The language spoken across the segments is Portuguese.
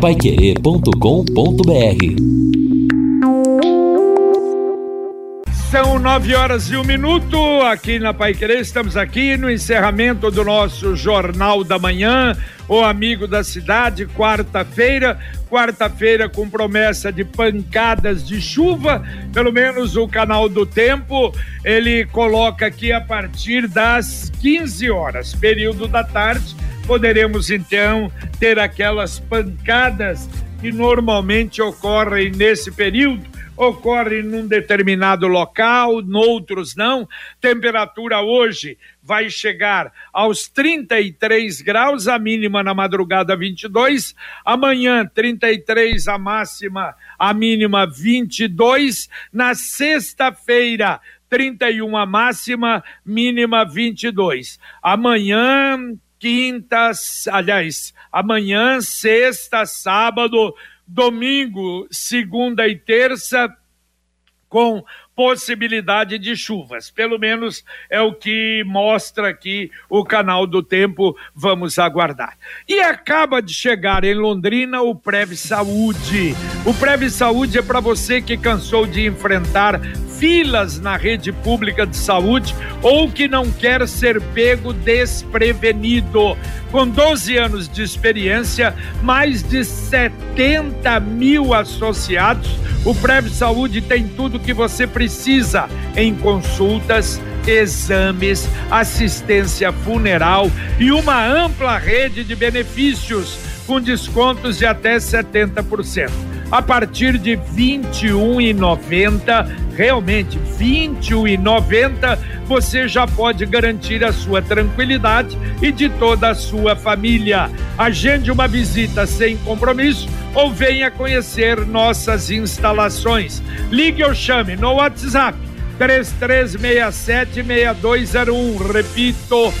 paiquerê.com.br São nove horas e um minuto aqui na Pai. Estamos aqui no encerramento do nosso Jornal da Manhã, o Amigo da Cidade, quarta-feira. Quarta-feira com promessa de pancadas de chuva, pelo menos o canal do tempo, ele coloca aqui a partir das 15 horas, período da tarde. Poderemos então ter aquelas pancadas que normalmente ocorrem nesse período ocorre num determinado local, noutros não. Temperatura hoje vai chegar aos 33 graus, a mínima na madrugada 22, amanhã 33 a máxima, a mínima 22, na sexta-feira 31 a máxima, mínima 22. Amanhã quinta, aliás, amanhã, sexta, sábado, domingo, segunda e terça, com possibilidade de chuvas. Pelo menos é o que mostra aqui o canal do tempo. Vamos aguardar. E acaba de chegar em Londrina o Prev Saúde. O Prev Saúde é para você que cansou de enfrentar filas na rede pública de saúde ou que não quer ser pego desprevenido. Com 12 anos de experiência, mais de 70 mil associados, o Prev Saúde tem tudo que você precisa em consultas, exames, assistência funeral e uma ampla rede de benefícios com descontos de até 70% a partir de R$ 21,90. Realmente, R$ 21,90 você já pode garantir a sua tranquilidade e de toda a sua família. Agende uma visita sem compromisso ou venha conhecer nossas instalações. Ligue ou chame no WhatsApp 3367-6201. Repito,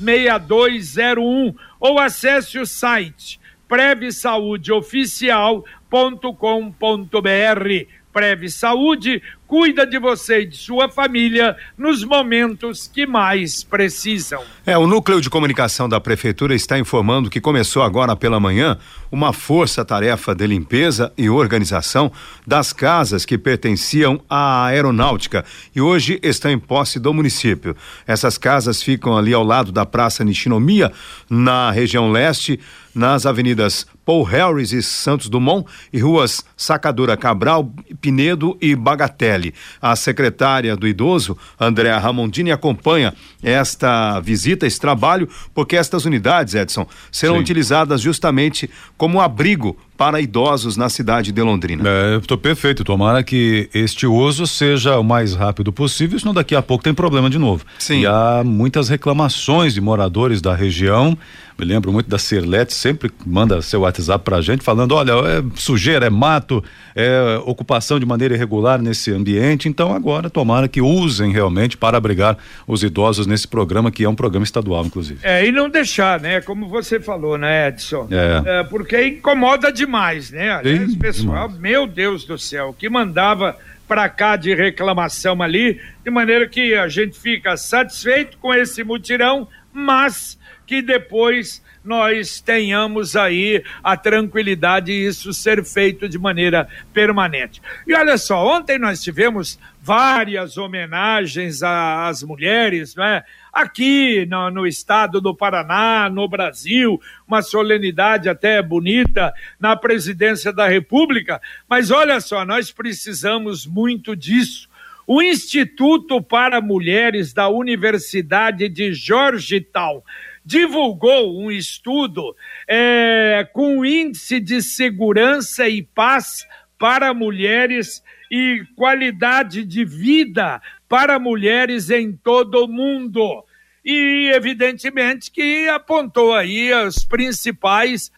3367-6201. Ou acesse o site prevsaudeoficial.com.br. Preve Saúde cuida de você e de sua família nos momentos que mais precisam. É, o núcleo de comunicação da prefeitura está informando que começou agora pela manhã uma força-tarefa de limpeza e organização das casas que pertenciam à aeronáutica e hoje estão em posse do município. Essas casas ficam ali ao lado da Praça Nishinomiya, na região leste, nas avenidas Paul Harris e Santos Dumont e ruas Sacadura Cabral, Pinedo e Bagatelle. A secretária do idoso, Andréa Ramondini, acompanha esta visita, esse trabalho, porque estas unidades, Edson, serão Sim. utilizadas justamente como abrigo para idosos na cidade de Londrina. É, estou perfeito. Tomara que este uso seja o mais rápido possível, senão daqui a pouco tem problema de novo. Sim. E há muitas reclamações de moradores da região. Me lembro muito da Cirlete, sempre manda seu WhatsApp pra gente falando: olha, é sujeira, é mato, é ocupação de maneira irregular nesse ambiente. Então, agora, tomara que usem realmente para abrigar os idosos nesse programa, que é um programa estadual, inclusive. É, e não deixar, né? Como você falou, né, Edson? É. é porque incomoda demais demais, né? Aliás, pessoal, demais. meu Deus do céu, que mandava para cá de reclamação ali, de maneira que a gente fica satisfeito com esse mutirão, mas que depois nós tenhamos aí a tranquilidade e isso ser feito de maneira permanente. E olha só, ontem nós tivemos várias homenagens às mulheres, né? Aqui no, no, estado do Paraná, no Brasil, uma solenidade até bonita na presidência da República, mas olha só, nós precisamos muito disso. O Instituto para Mulheres da Universidade de Georgetown divulgou um estudo é, com índice de segurança e paz para mulheres e qualidade de vida para mulheres em todo o mundo. E, evidentemente, que apontou aí os principais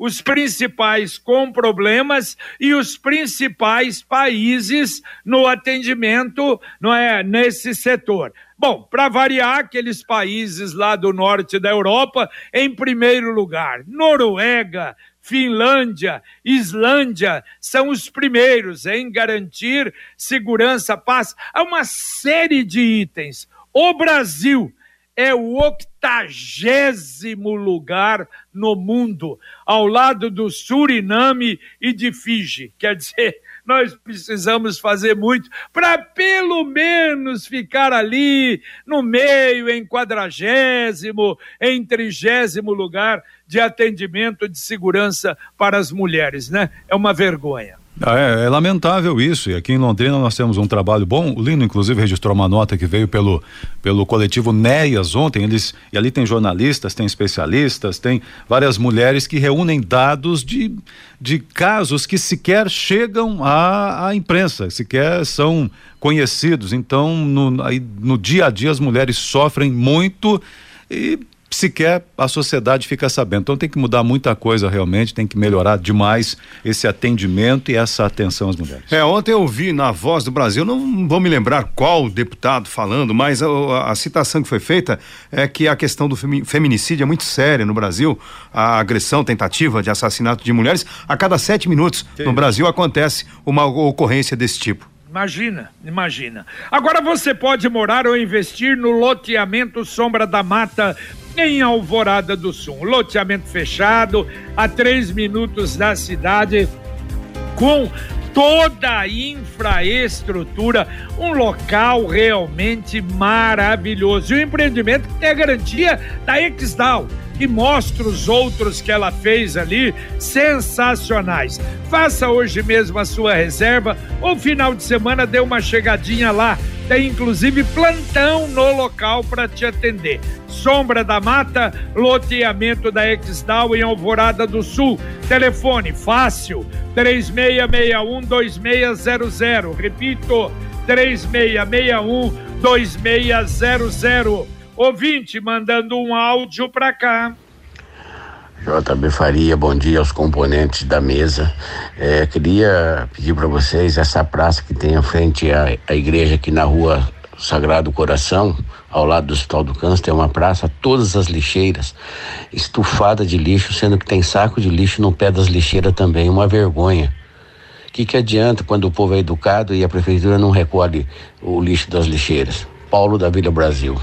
os principais com problemas e os principais países no atendimento não é, nesse setor. Bom, para variar, aqueles países lá do norte da Europa, em primeiro lugar, Noruega, Finlândia, Islândia são os primeiros em garantir segurança, paz. Há uma série de itens. O Brasil é o octagésimo lugar no mundo, ao lado do Suriname e de Fiji. Quer dizer, nós precisamos fazer muito para pelo menos ficar ali no meio, em quadragésimo, em trigésimo lugar de atendimento de segurança para as mulheres, né? É uma vergonha. Ah, é, é, lamentável isso. E aqui em Londrina nós temos um trabalho bom. O Lino, inclusive, registrou uma nota que veio pelo, pelo coletivo NEAS ontem. Eles, e ali tem jornalistas, tem especialistas, tem várias mulheres que reúnem dados de, de casos que sequer chegam à, à imprensa, sequer são conhecidos. Então, no, aí, no dia a dia, as mulheres sofrem muito e sequer a sociedade fica sabendo. Então tem que mudar muita coisa realmente, tem que melhorar demais esse atendimento e essa atenção às mulheres. É, ontem eu vi na Voz do Brasil, não vou me lembrar qual deputado falando, mas a, a citação que foi feita é que a questão do feminicídio é muito séria no Brasil, a agressão, tentativa de assassinato de mulheres, a cada sete minutos que no isso? Brasil acontece uma ocorrência desse tipo. Imagina, imagina. Agora você pode morar ou investir no loteamento Sombra da Mata em Alvorada do Sul. Loteamento fechado, a três minutos da cidade, com toda a infraestrutura, um local realmente maravilhoso. E o empreendimento tem a garantia da Exdal e mostra os outros que ela fez ali, sensacionais. Faça hoje mesmo a sua reserva ou final de semana dê uma chegadinha lá. Tem inclusive plantão no local para te atender. Sombra da Mata, loteamento da Exdal em Alvorada do Sul. Telefone fácil 3661 2600. Repito, 3661 2600 Ouvinte mandando um áudio para cá. JB Faria, bom dia aos componentes da mesa. É, queria pedir para vocês essa praça que tem à frente à, à igreja aqui na rua Sagrado Coração, ao lado do Hospital do Câncer, tem uma praça, todas as lixeiras estufadas de lixo, sendo que tem saco de lixo no pé das lixeiras também, uma vergonha. O que, que adianta quando o povo é educado e a prefeitura não recolhe o lixo das lixeiras? Paulo da Vila Brasil.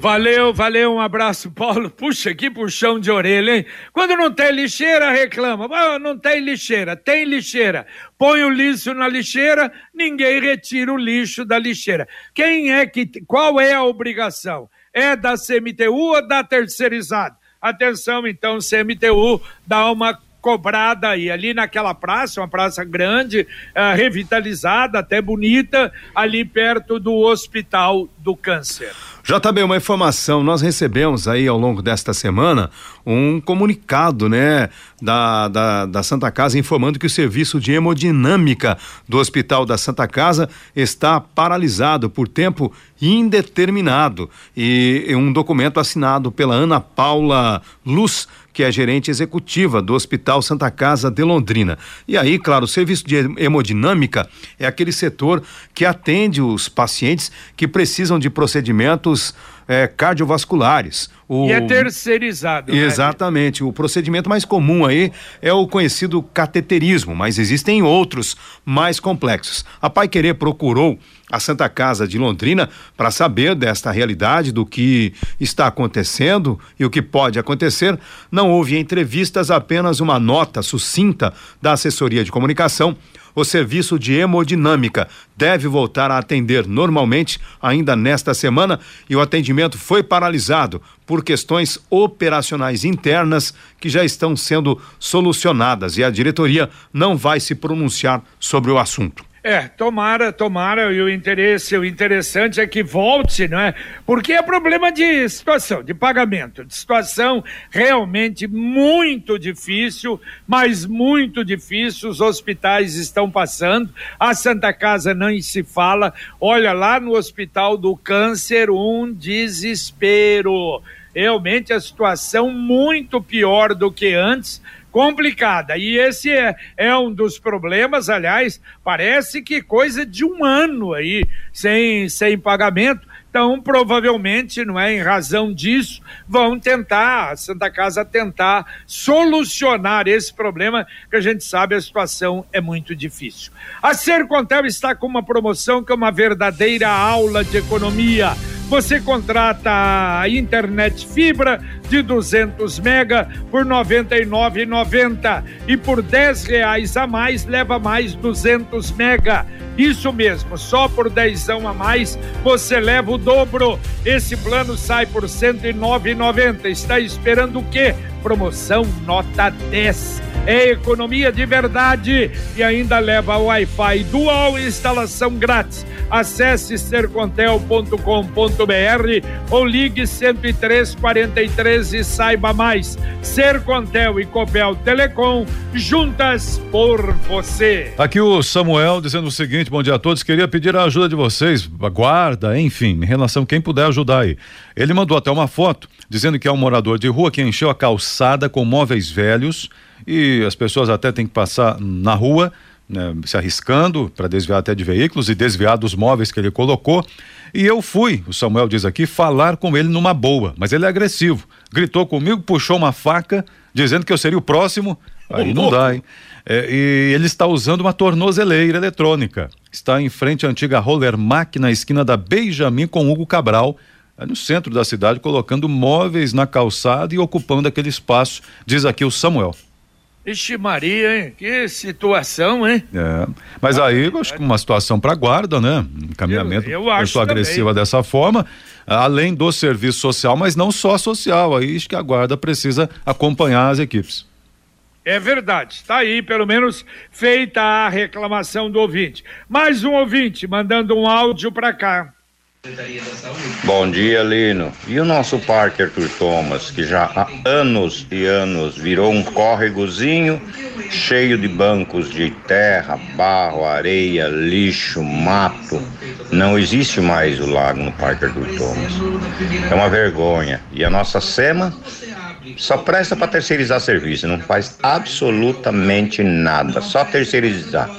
Valeu, valeu, um abraço, Paulo. Puxa, que puxão de orelha, hein? Quando não tem lixeira, reclama. Ah, não tem lixeira, tem lixeira. Põe o lixo na lixeira, ninguém retira o lixo da lixeira. Quem é que. Qual é a obrigação? É da CMTU ou da terceirizada? Atenção, então, CMTU dá uma cobrada aí, ali naquela praça, uma praça grande, uh, revitalizada, até bonita, ali perto do Hospital do Câncer. JB, uma informação, nós recebemos aí ao longo desta semana um comunicado, né, da, da, da, Santa Casa informando que o serviço de hemodinâmica do Hospital da Santa Casa está paralisado por tempo indeterminado. E, e um documento assinado pela Ana Paula Luz, que é gerente executiva do Hospital Santa Casa de Londrina. E aí, claro, o serviço de hemodinâmica é aquele setor que atende os pacientes que precisam de procedimentos é, cardiovasculares. O... E é terceirizado. Né? Exatamente. Né? O procedimento mais comum aí é o conhecido cateterismo, mas existem outros mais complexos. A Pai Querer procurou a Santa Casa de Londrina para saber desta realidade, do que está acontecendo e o que pode acontecer. Não houve entrevistas, apenas uma nota sucinta da assessoria de comunicação o serviço de hemodinâmica deve voltar a atender normalmente ainda nesta semana e o atendimento foi paralisado por questões operacionais internas que já estão sendo solucionadas e a diretoria não vai se pronunciar sobre o assunto. É, tomara, tomara, e o interesse, o interessante é que volte, não é? Porque é problema de situação, de pagamento, de situação realmente muito difícil, mas muito difícil, os hospitais estão passando, a Santa Casa nem se fala, olha lá no Hospital do Câncer, um desespero, realmente a situação muito pior do que antes, complicada. E esse é, é um dos problemas, aliás, parece que coisa de um ano aí sem, sem pagamento. Então, provavelmente, não é em razão disso, vão tentar, a Santa Casa tentar solucionar esse problema, que a gente sabe a situação é muito difícil. A Sercontel está com uma promoção que é uma verdadeira aula de economia você contrata a internet fibra de 200 mega por 99,90 e por 10 reais a mais leva mais 200 mega. Isso mesmo, só por dezão a mais você leva o dobro. Esse plano sai por 109,90. Está esperando o quê? Promoção nota 10 é economia de verdade e ainda leva Wi-Fi dual instalação grátis. Acesse sercontel.com.br ou ligue 10343 e saiba mais. Sercontel e Copel Telecom juntas por você. Aqui o Samuel dizendo o seguinte: bom dia a todos. Queria pedir a ajuda de vocês, a guarda, enfim, em relação a quem puder ajudar aí. Ele mandou até uma foto dizendo que é um morador de rua que encheu a calçada com móveis velhos e as pessoas até têm que passar na rua, né, se arriscando para desviar até de veículos e desviar dos móveis que ele colocou. E eu fui, o Samuel diz aqui, falar com ele numa boa, mas ele é agressivo. Gritou comigo, puxou uma faca, dizendo que eu seria o próximo. Aí não dá, hein? É, e ele está usando uma tornozeleira eletrônica. Está em frente à antiga Roller Mac na esquina da Benjamin com Hugo Cabral, no centro da cidade, colocando móveis na calçada e ocupando aquele espaço, diz aqui o Samuel. Ixi Maria, hein? Que situação, hein? É. Mas ah, aí, acho que uma situação para guarda, né? Encaminhamento, eu, eu pessoa agressiva dessa forma, além do serviço social, mas não só social, aí acho que a guarda precisa acompanhar as equipes. É verdade, está aí pelo menos feita a reclamação do ouvinte. Mais um ouvinte mandando um áudio para cá. Bom dia, Lino. E o nosso Parque Arthur Thomas, que já há anos e anos virou um córregozinho cheio de bancos de terra, barro, areia, lixo, mato. Não existe mais o lago no Parque Arthur Thomas. É uma vergonha. E a nossa SEMA só presta para terceirizar serviço, não faz absolutamente nada, só terceirizar.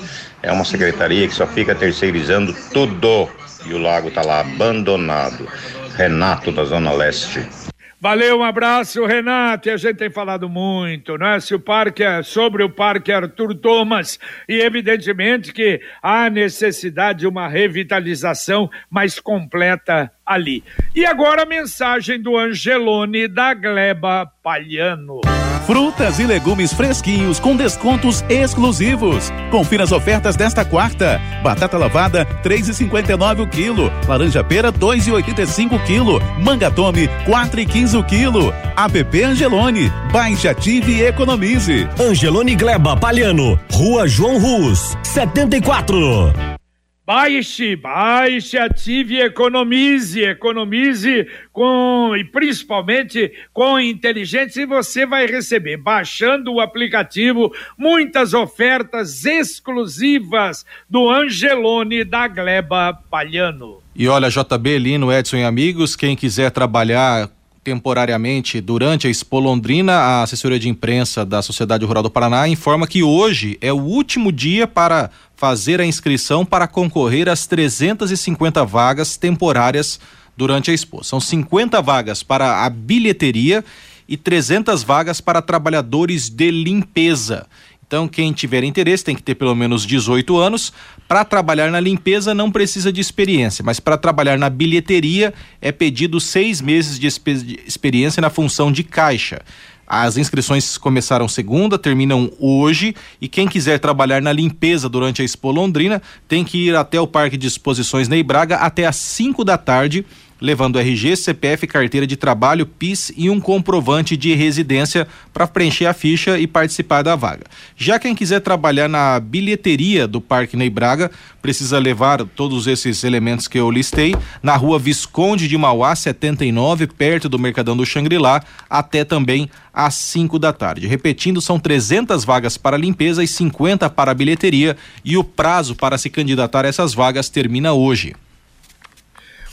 É uma secretaria que só fica terceirizando tudo e o lago está lá abandonado. Renato da Zona Leste. Valeu, um abraço, Renato. E a gente tem falado muito, né? Se o parque é sobre o Parque Arthur Thomas e evidentemente que há necessidade de uma revitalização mais completa ali. E agora a mensagem do Angelone da Gleba Palhano. Frutas e legumes fresquinhos com descontos exclusivos. Confira as ofertas desta quarta. Batata lavada, 3,59 o quilo. Laranja pera, 2,85 o quilo. Manga tome, 4,15 o quilo. APP Angelone. Baixe, ative e economize. Angelone Gleba Palhano. Rua João Rus, 74. Baixe, baixe, ative economize, economize com e principalmente com inteligência e você vai receber baixando o aplicativo muitas ofertas exclusivas do Angelone da Gleba Palhano. E olha, JB, Lino, Edson e amigos, quem quiser trabalhar temporariamente durante a Expo Londrina, a assessoria de imprensa da Sociedade Rural do Paraná informa que hoje é o último dia para fazer a inscrição para concorrer às 350 vagas temporárias durante a Expo. São 50 vagas para a bilheteria e 300 vagas para trabalhadores de limpeza. Então, quem tiver interesse tem que ter pelo menos 18 anos. Para trabalhar na limpeza não precisa de experiência, mas para trabalhar na bilheteria é pedido seis meses de experiência na função de caixa. As inscrições começaram segunda, terminam hoje. E quem quiser trabalhar na limpeza durante a Expo Londrina tem que ir até o Parque de Exposições Ney Braga até às 5 da tarde levando RG, CPF, carteira de trabalho, PIS e um comprovante de residência para preencher a ficha e participar da vaga. Já quem quiser trabalhar na bilheteria do Parque Ney Braga, precisa levar todos esses elementos que eu listei na rua Visconde de Mauá, 79, perto do Mercadão do Xangri-Lá, até também às 5 da tarde. Repetindo, são 300 vagas para limpeza e 50 para bilheteria e o prazo para se candidatar a essas vagas termina hoje.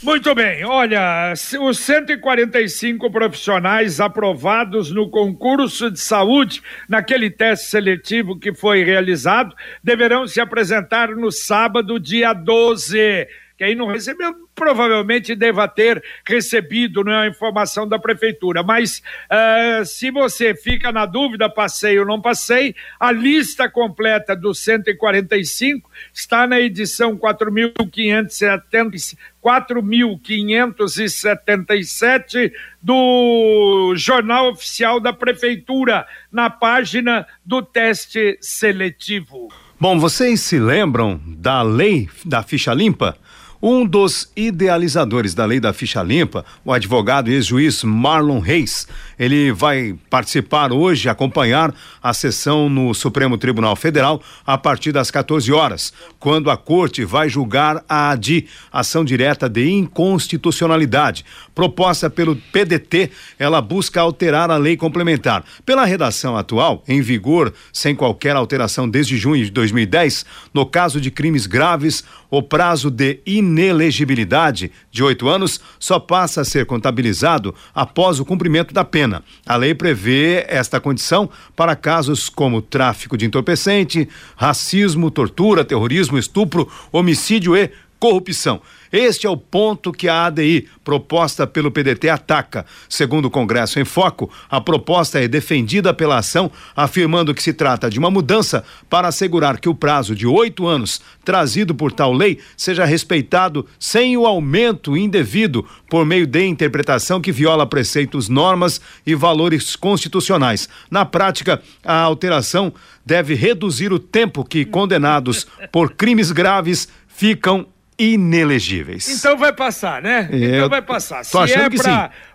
Muito bem, olha, os 145 profissionais aprovados no concurso de saúde, naquele teste seletivo que foi realizado, deverão se apresentar no sábado, dia 12. Quem não recebeu provavelmente deva ter recebido né, a informação da prefeitura. Mas uh, se você fica na dúvida, passei ou não passei, a lista completa dos 145 está na edição 4.577 do Jornal Oficial da Prefeitura, na página do teste seletivo. Bom, vocês se lembram da lei da ficha limpa? Um dos idealizadores da lei da ficha limpa, o advogado e ex-juiz Marlon Reis, ele vai participar hoje, acompanhar a sessão no Supremo Tribunal Federal a partir das 14 horas, quando a corte vai julgar a ADI, ação direta de inconstitucionalidade, proposta pelo PDT, ela busca alterar a lei complementar. Pela redação atual, em vigor, sem qualquer alteração desde junho de 2010, no caso de crimes graves, o prazo de inelegibilidade de oito anos só passa a ser contabilizado após o cumprimento da pena. A lei prevê esta condição para casos como tráfico de entorpecente, racismo, tortura, terrorismo, estupro, homicídio e corrupção. Este é o ponto que a ADI, proposta pelo PDT, ataca. Segundo o Congresso em Foco, a proposta é defendida pela ação, afirmando que se trata de uma mudança para assegurar que o prazo de oito anos trazido por tal lei seja respeitado sem o aumento indevido por meio de interpretação que viola preceitos, normas e valores constitucionais. Na prática, a alteração deve reduzir o tempo que condenados por crimes graves ficam inelegíveis. Então vai passar, né? É, então vai passar. Se é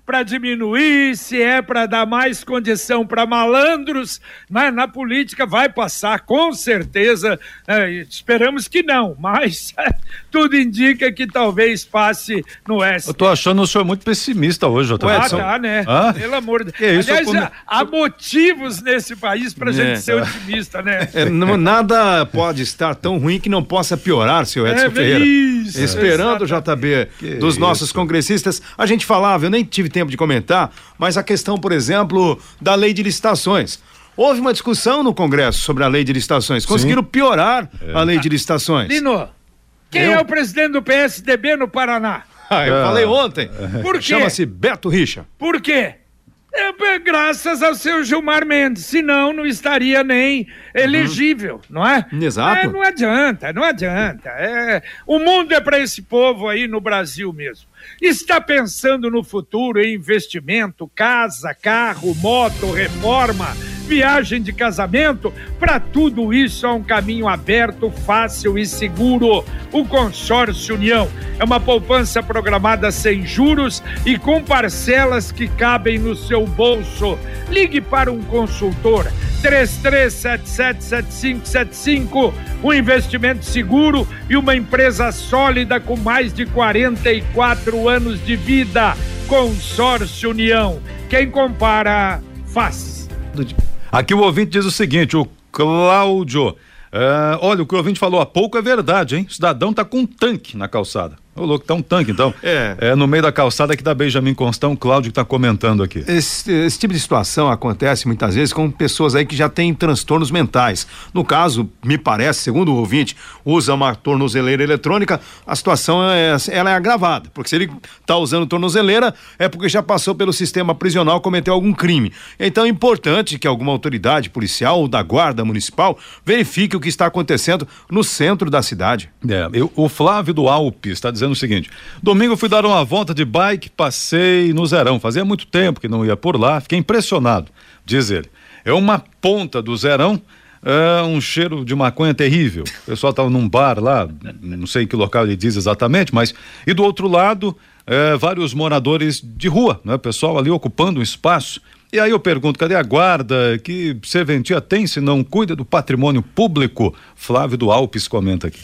para diminuir, se é para dar mais condição para malandros, né? na política vai passar, com certeza. É, esperamos que não, mas tudo indica que talvez passe no S. Eu tô achando o senhor muito pessimista hoje, Otávio. Ah, tá, né? Ah? Pelo amor de Deus. Aliás, come... há motivos nesse país para é. gente ser otimista, né? É, não, nada pode estar tão ruim que não possa piorar, senhor Edson é, Ferreira. Isso, Esperando, JB, que dos isso. nossos congressistas, a gente falava, eu nem tive tempo de comentar, mas a questão, por exemplo, da lei de licitações. Houve uma discussão no Congresso sobre a lei de licitações. Conseguiram Sim. piorar é. a lei de licitações. Lino, quem eu? é o presidente do PSDB no Paraná? Ah, eu falei ontem. Por quê? Chama-se Beto Richa. Por quê? É, graças ao seu Gilmar Mendes, senão não estaria nem elegível, uhum. não é? Exato. É, não adianta, não adianta. É, o mundo é para esse povo aí no Brasil mesmo. Está pensando no futuro em investimento, casa, carro, moto, reforma, viagem de casamento? Para tudo isso há um caminho aberto, fácil e seguro. O Consórcio União é uma poupança programada sem juros e com parcelas que cabem no seu bolso. Ligue para um consultor 33777575, um investimento seguro e uma empresa sólida com mais de 44 anos de vida. Consórcio União. Quem compara, faz. Aqui o ouvinte diz o seguinte: o Cláudio. Uh, olha, o que o ouvinte falou há pouco é verdade, hein? O cidadão tá com um tanque na calçada. Ô, louco, tá um tanque, então. É. É no meio da calçada que da Benjamin Constão, o Cláudio que tá comentando aqui. Esse, esse, tipo de situação acontece muitas vezes com pessoas aí que já têm transtornos mentais. No caso, me parece, segundo o ouvinte, usa uma tornozeleira eletrônica, a situação é, ela é agravada. Porque se ele tá usando tornozeleira, é porque já passou pelo sistema prisional, cometeu algum crime. Então é importante que alguma autoridade policial ou da guarda municipal verifique o que está acontecendo no centro da cidade. É, eu, o Flávio do Alpes está dizendo dizendo o seguinte: domingo fui dar uma volta de bike, passei no Zerão. Fazia muito tempo que não ia por lá, fiquei impressionado, diz ele. É uma ponta do Zerão. É um cheiro de maconha terrível. O pessoal estava num bar lá, não sei em que local ele diz exatamente, mas. E do outro lado, é, vários moradores de rua, né? Pessoal ali ocupando um espaço. E aí eu pergunto, cadê a guarda? Que serventia tem se não cuida do patrimônio público? Flávio do Alpes comenta aqui.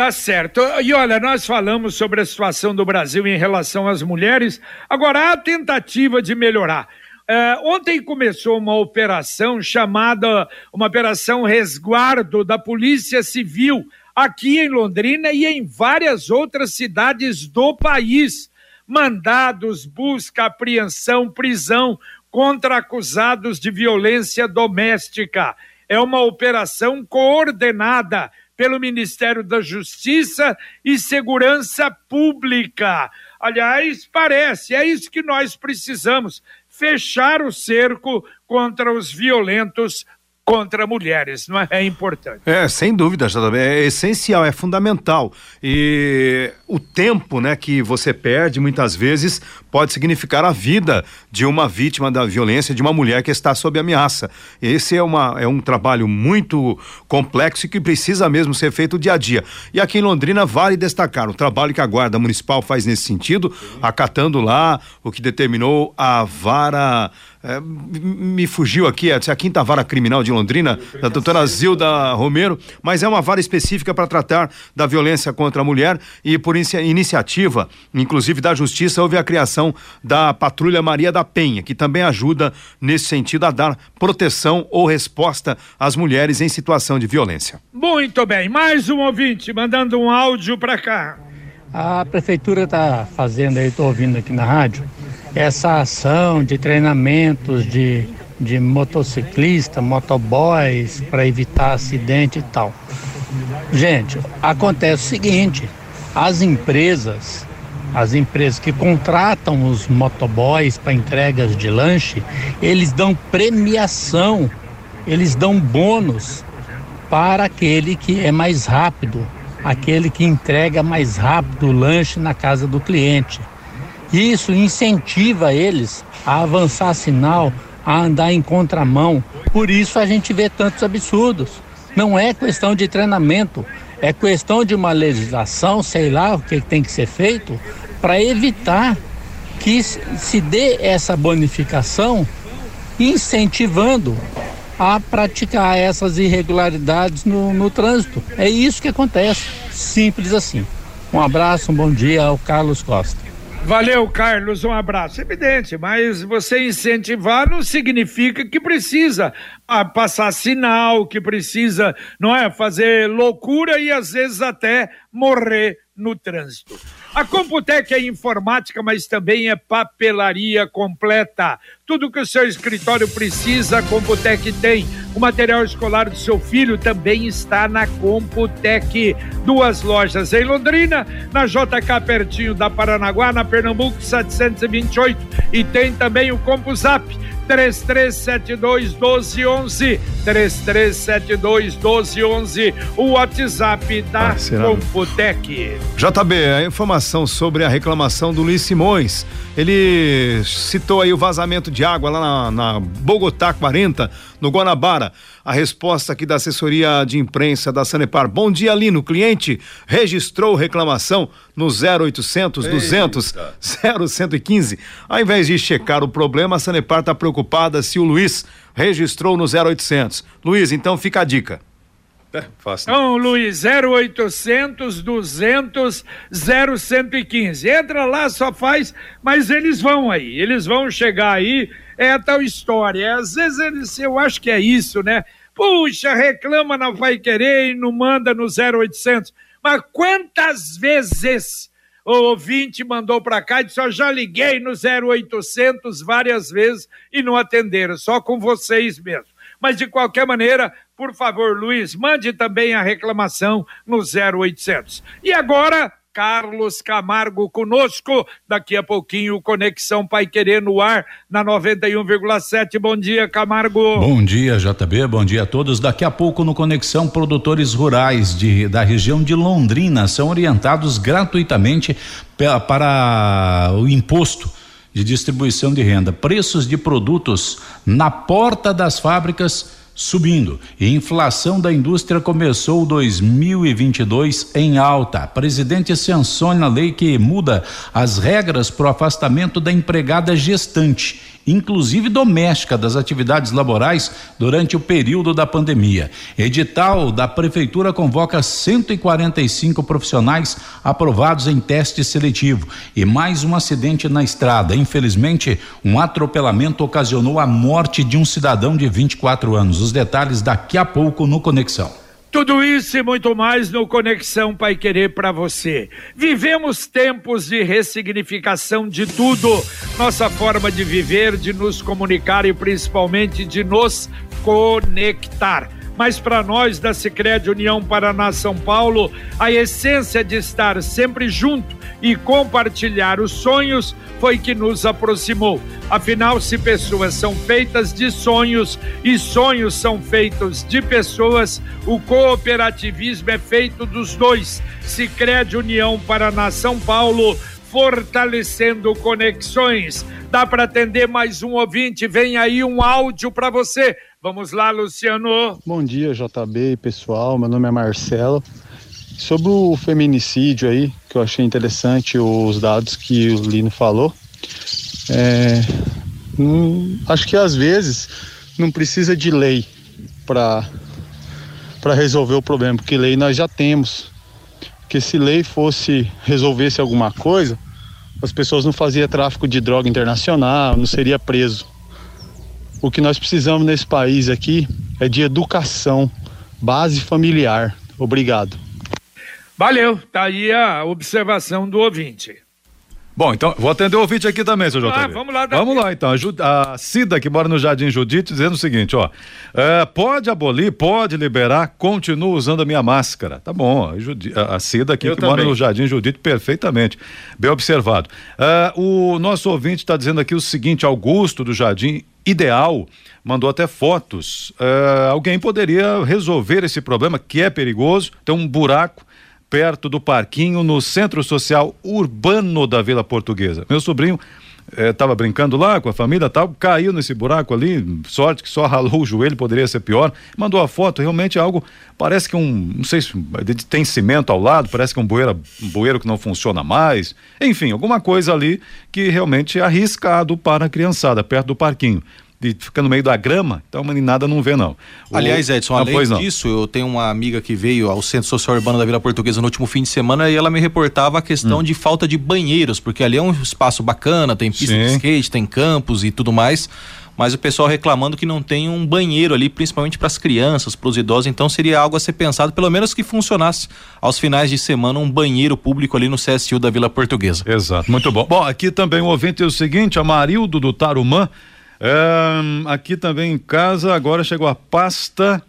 Tá certo. E olha, nós falamos sobre a situação do Brasil em relação às mulheres. Agora, a tentativa de melhorar. Uh, ontem começou uma operação chamada uma operação resguardo da Polícia Civil aqui em Londrina e em várias outras cidades do país. Mandados, busca, apreensão, prisão contra acusados de violência doméstica. É uma operação coordenada pelo Ministério da Justiça e Segurança Pública. Aliás, parece, é isso que nós precisamos: fechar o cerco contra os violentos contra mulheres, não é? É importante. É, sem dúvida, JB, é essencial, é fundamental. E o tempo, né, que você perde muitas vezes pode significar a vida de uma vítima da violência, de uma mulher que está sob ameaça. Esse é, uma, é um trabalho muito complexo e que precisa mesmo ser feito dia a dia. E aqui em Londrina vale destacar o trabalho que a Guarda Municipal faz nesse sentido, acatando lá o que determinou a vara é, me fugiu aqui, é a quinta vara criminal de Londrina, da doutora Zilda Romero, mas é uma vara específica para tratar da violência contra a mulher e por iniciativa, inclusive da Justiça, houve a criação da Patrulha Maria da Penha, que também ajuda nesse sentido a dar proteção ou resposta às mulheres em situação de violência. Muito bem, mais um ouvinte mandando um áudio para cá. A prefeitura está fazendo aí, estou ouvindo aqui na rádio, essa ação de treinamentos de, de motociclista, motoboys, para evitar acidente e tal. Gente, acontece o seguinte: as empresas, as empresas que contratam os motoboys para entregas de lanche, eles dão premiação, eles dão bônus para aquele que é mais rápido, aquele que entrega mais rápido o lanche na casa do cliente. Isso incentiva eles a avançar sinal, a andar em contramão. Por isso a gente vê tantos absurdos. Não é questão de treinamento, é questão de uma legislação, sei lá o que tem que ser feito, para evitar que se dê essa bonificação, incentivando a praticar essas irregularidades no, no trânsito. É isso que acontece, simples assim. Um abraço, um bom dia ao Carlos Costa. Valeu, Carlos, um abraço. Evidente, mas você incentivar não significa que precisa ah, passar sinal, que precisa, não é, fazer loucura e às vezes até morrer no trânsito. A Computec é informática, mas também é papelaria completa. Tudo que o seu escritório precisa, a Computec tem. O material escolar do seu filho também está na Computec. Duas lojas em Londrina, na JK pertinho da Paranaguá, na Pernambuco 728 e tem também o CompuZap 3372 1211 3372 1211 o WhatsApp da ah, Computec. JB, a informação sobre a reclamação do Luiz Simões. Ele citou aí o vazamento de água lá na, na Bogotá 40, no Guanabara. A resposta aqui da assessoria de imprensa da Sanepar. Bom dia, Lino. Cliente registrou reclamação no 0800 Eita. 200 0115. Ao invés de checar o problema, a Sanepar está preocupada se o Luiz registrou no 0800. Luiz, então fica a dica. É, fácil. Então, Luiz, 0800 200 0115. Entra lá, só faz, mas eles vão aí, eles vão chegar aí, é a tal história. Às vezes eles, eu acho que é isso, né? Puxa, reclama, não vai querer e não manda no 0800. Mas quantas vezes o ouvinte mandou para cá e disse: já liguei no 0800 várias vezes e não atenderam, só com vocês mesmo. Mas de qualquer maneira, por favor, Luiz, mande também a reclamação no 0800. E agora, Carlos Camargo conosco. Daqui a pouquinho, Conexão Pai Querer no ar, na 91,7. Bom dia, Camargo. Bom dia, JB. Bom dia a todos. Daqui a pouco, no Conexão, produtores rurais de, da região de Londrina são orientados gratuitamente para o imposto de distribuição de renda. Preços de produtos na porta das fábricas subindo. E inflação da indústria começou 2022 em alta. Presidente sanciona a lei que muda as regras para o afastamento da empregada gestante inclusive doméstica, das atividades laborais durante o período da pandemia. Edital da Prefeitura convoca 145 profissionais aprovados em teste seletivo. E mais um acidente na estrada. Infelizmente, um atropelamento ocasionou a morte de um cidadão de 24 anos. Os detalhes daqui a pouco no Conexão. Tudo isso e muito mais no Conexão Pai Querer para você. Vivemos tempos de ressignificação de tudo. Nossa forma de viver, de nos comunicar e principalmente de nos conectar mas para nós da Sicredi União Paraná São Paulo, a essência de estar sempre junto e compartilhar os sonhos foi que nos aproximou. Afinal, se pessoas são feitas de sonhos e sonhos são feitos de pessoas, o cooperativismo é feito dos dois. Sicredi União Paraná São Paulo fortalecendo conexões. Dá para atender mais um ouvinte? Vem aí um áudio para você. Vamos lá, Luciano. Bom dia, JB pessoal. Meu nome é Marcelo. Sobre o feminicídio aí, que eu achei interessante os dados que o Lino falou. É, acho que às vezes não precisa de lei para para resolver o problema, porque lei nós já temos. Porque se lei fosse resolvesse alguma coisa, as pessoas não faziam tráfico de droga internacional, não seria preso. O que nós precisamos nesse país aqui é de educação, base familiar. Obrigado. Valeu, tá aí a observação do ouvinte. Bom, então vou atender o ouvinte aqui também, seu JB. Ah, vamos lá. Vamos lá, então. A, Cida, que mora no Jardim Judite, dizendo o seguinte, ó. É, pode abolir, pode liberar, continuo usando a minha máscara. Tá bom, a, a Cida aqui Eu que também. mora no Jardim Judite, perfeitamente. Bem observado. É, o nosso ouvinte está dizendo aqui o seguinte, Augusto do Jardim Ideal mandou até fotos. É, alguém poderia resolver esse problema que é perigoso, tem um buraco perto do parquinho, no Centro Social Urbano da Vila Portuguesa. Meu sobrinho estava eh, brincando lá com a família tal, caiu nesse buraco ali, sorte que só ralou o joelho, poderia ser pior. Mandou a foto, realmente é algo, parece que um, não sei se tem cimento ao lado, parece que é um bueiro, um bueiro que não funciona mais. Enfim, alguma coisa ali que realmente é arriscado para a criançada, perto do parquinho de ficar no meio da grama, então a meninada não vê não. O... Aliás, Edson, ah, além disso, eu tenho uma amiga que veio ao Centro Social Urbano da Vila Portuguesa no último fim de semana e ela me reportava a questão hum. de falta de banheiros, porque ali é um espaço bacana, tem pista Sim. de skate, tem campos e tudo mais, mas o pessoal reclamando que não tem um banheiro ali, principalmente para as crianças, para os idosos, então seria algo a ser pensado, pelo menos que funcionasse aos finais de semana um banheiro público ali no CSU da Vila Portuguesa. Exato, muito bom. Bom, aqui também o ouvinte é o seguinte, a Marildo do Tarumã aqui também em casa, agora chegou a pasta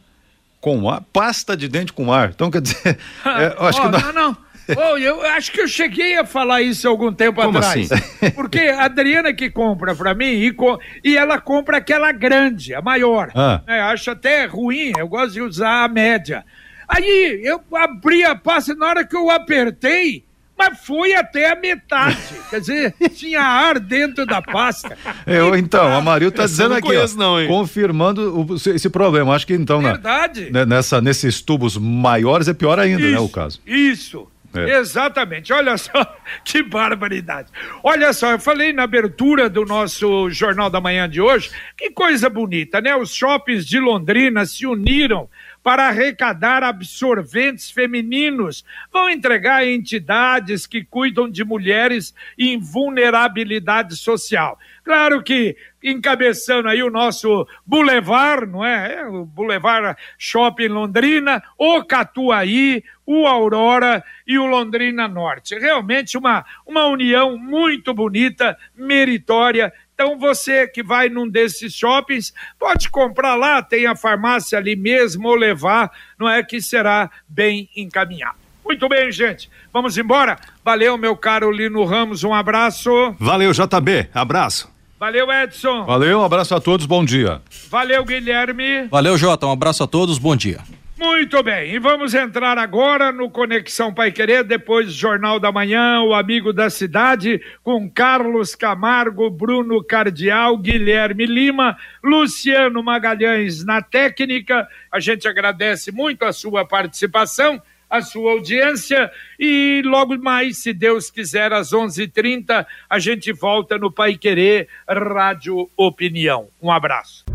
com ar, pasta de dente com ar. Então, quer dizer, é, acho oh, que não... não, não. Oh, eu acho que eu cheguei a falar isso algum tempo Como atrás. Assim? Porque a Adriana que compra para mim e, co e, ela compra aquela grande, a maior. Ah. É, acho até ruim, eu gosto de usar a média. Aí eu abri a pasta na hora que eu apertei, mas foi até a metade. Quer dizer, tinha ar dentro da pasta. Eu, então, a Maril está dizendo aqui, conheço, ó, não, confirmando o, esse problema. Acho que então, Verdade. Na, né, nessa, nesses tubos maiores é pior ainda, isso, né, o caso. Isso. É. Exatamente, olha só que barbaridade. Olha só, eu falei na abertura do nosso Jornal da Manhã de hoje, que coisa bonita, né? Os shoppings de Londrina se uniram para arrecadar absorventes femininos. Vão entregar a entidades que cuidam de mulheres em vulnerabilidade social. Claro que encabeçando aí o nosso Boulevard, não é? é? O Boulevard Shopping Londrina, o Catuaí, o Aurora e o Londrina Norte. Realmente uma, uma união muito bonita, meritória então você que vai num desses shoppings, pode comprar lá, tem a farmácia ali mesmo, ou levar, não é que será bem encaminhado. Muito bem, gente. Vamos embora. Valeu, meu caro Lino Ramos, um abraço. Valeu, JB. Abraço. Valeu, Edson. Valeu, um abraço a todos, bom dia. Valeu, Guilherme. Valeu, Jota, um abraço a todos, bom dia. Muito bem, e vamos entrar agora no Conexão Pai Querer, depois Jornal da Manhã, o Amigo da Cidade, com Carlos Camargo, Bruno Cardial, Guilherme Lima, Luciano Magalhães na técnica. A gente agradece muito a sua participação, a sua audiência e logo mais, se Deus quiser, às 11:30 a gente volta no Pai Querer Rádio Opinião. Um abraço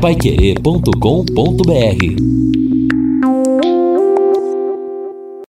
paiquerê.com.br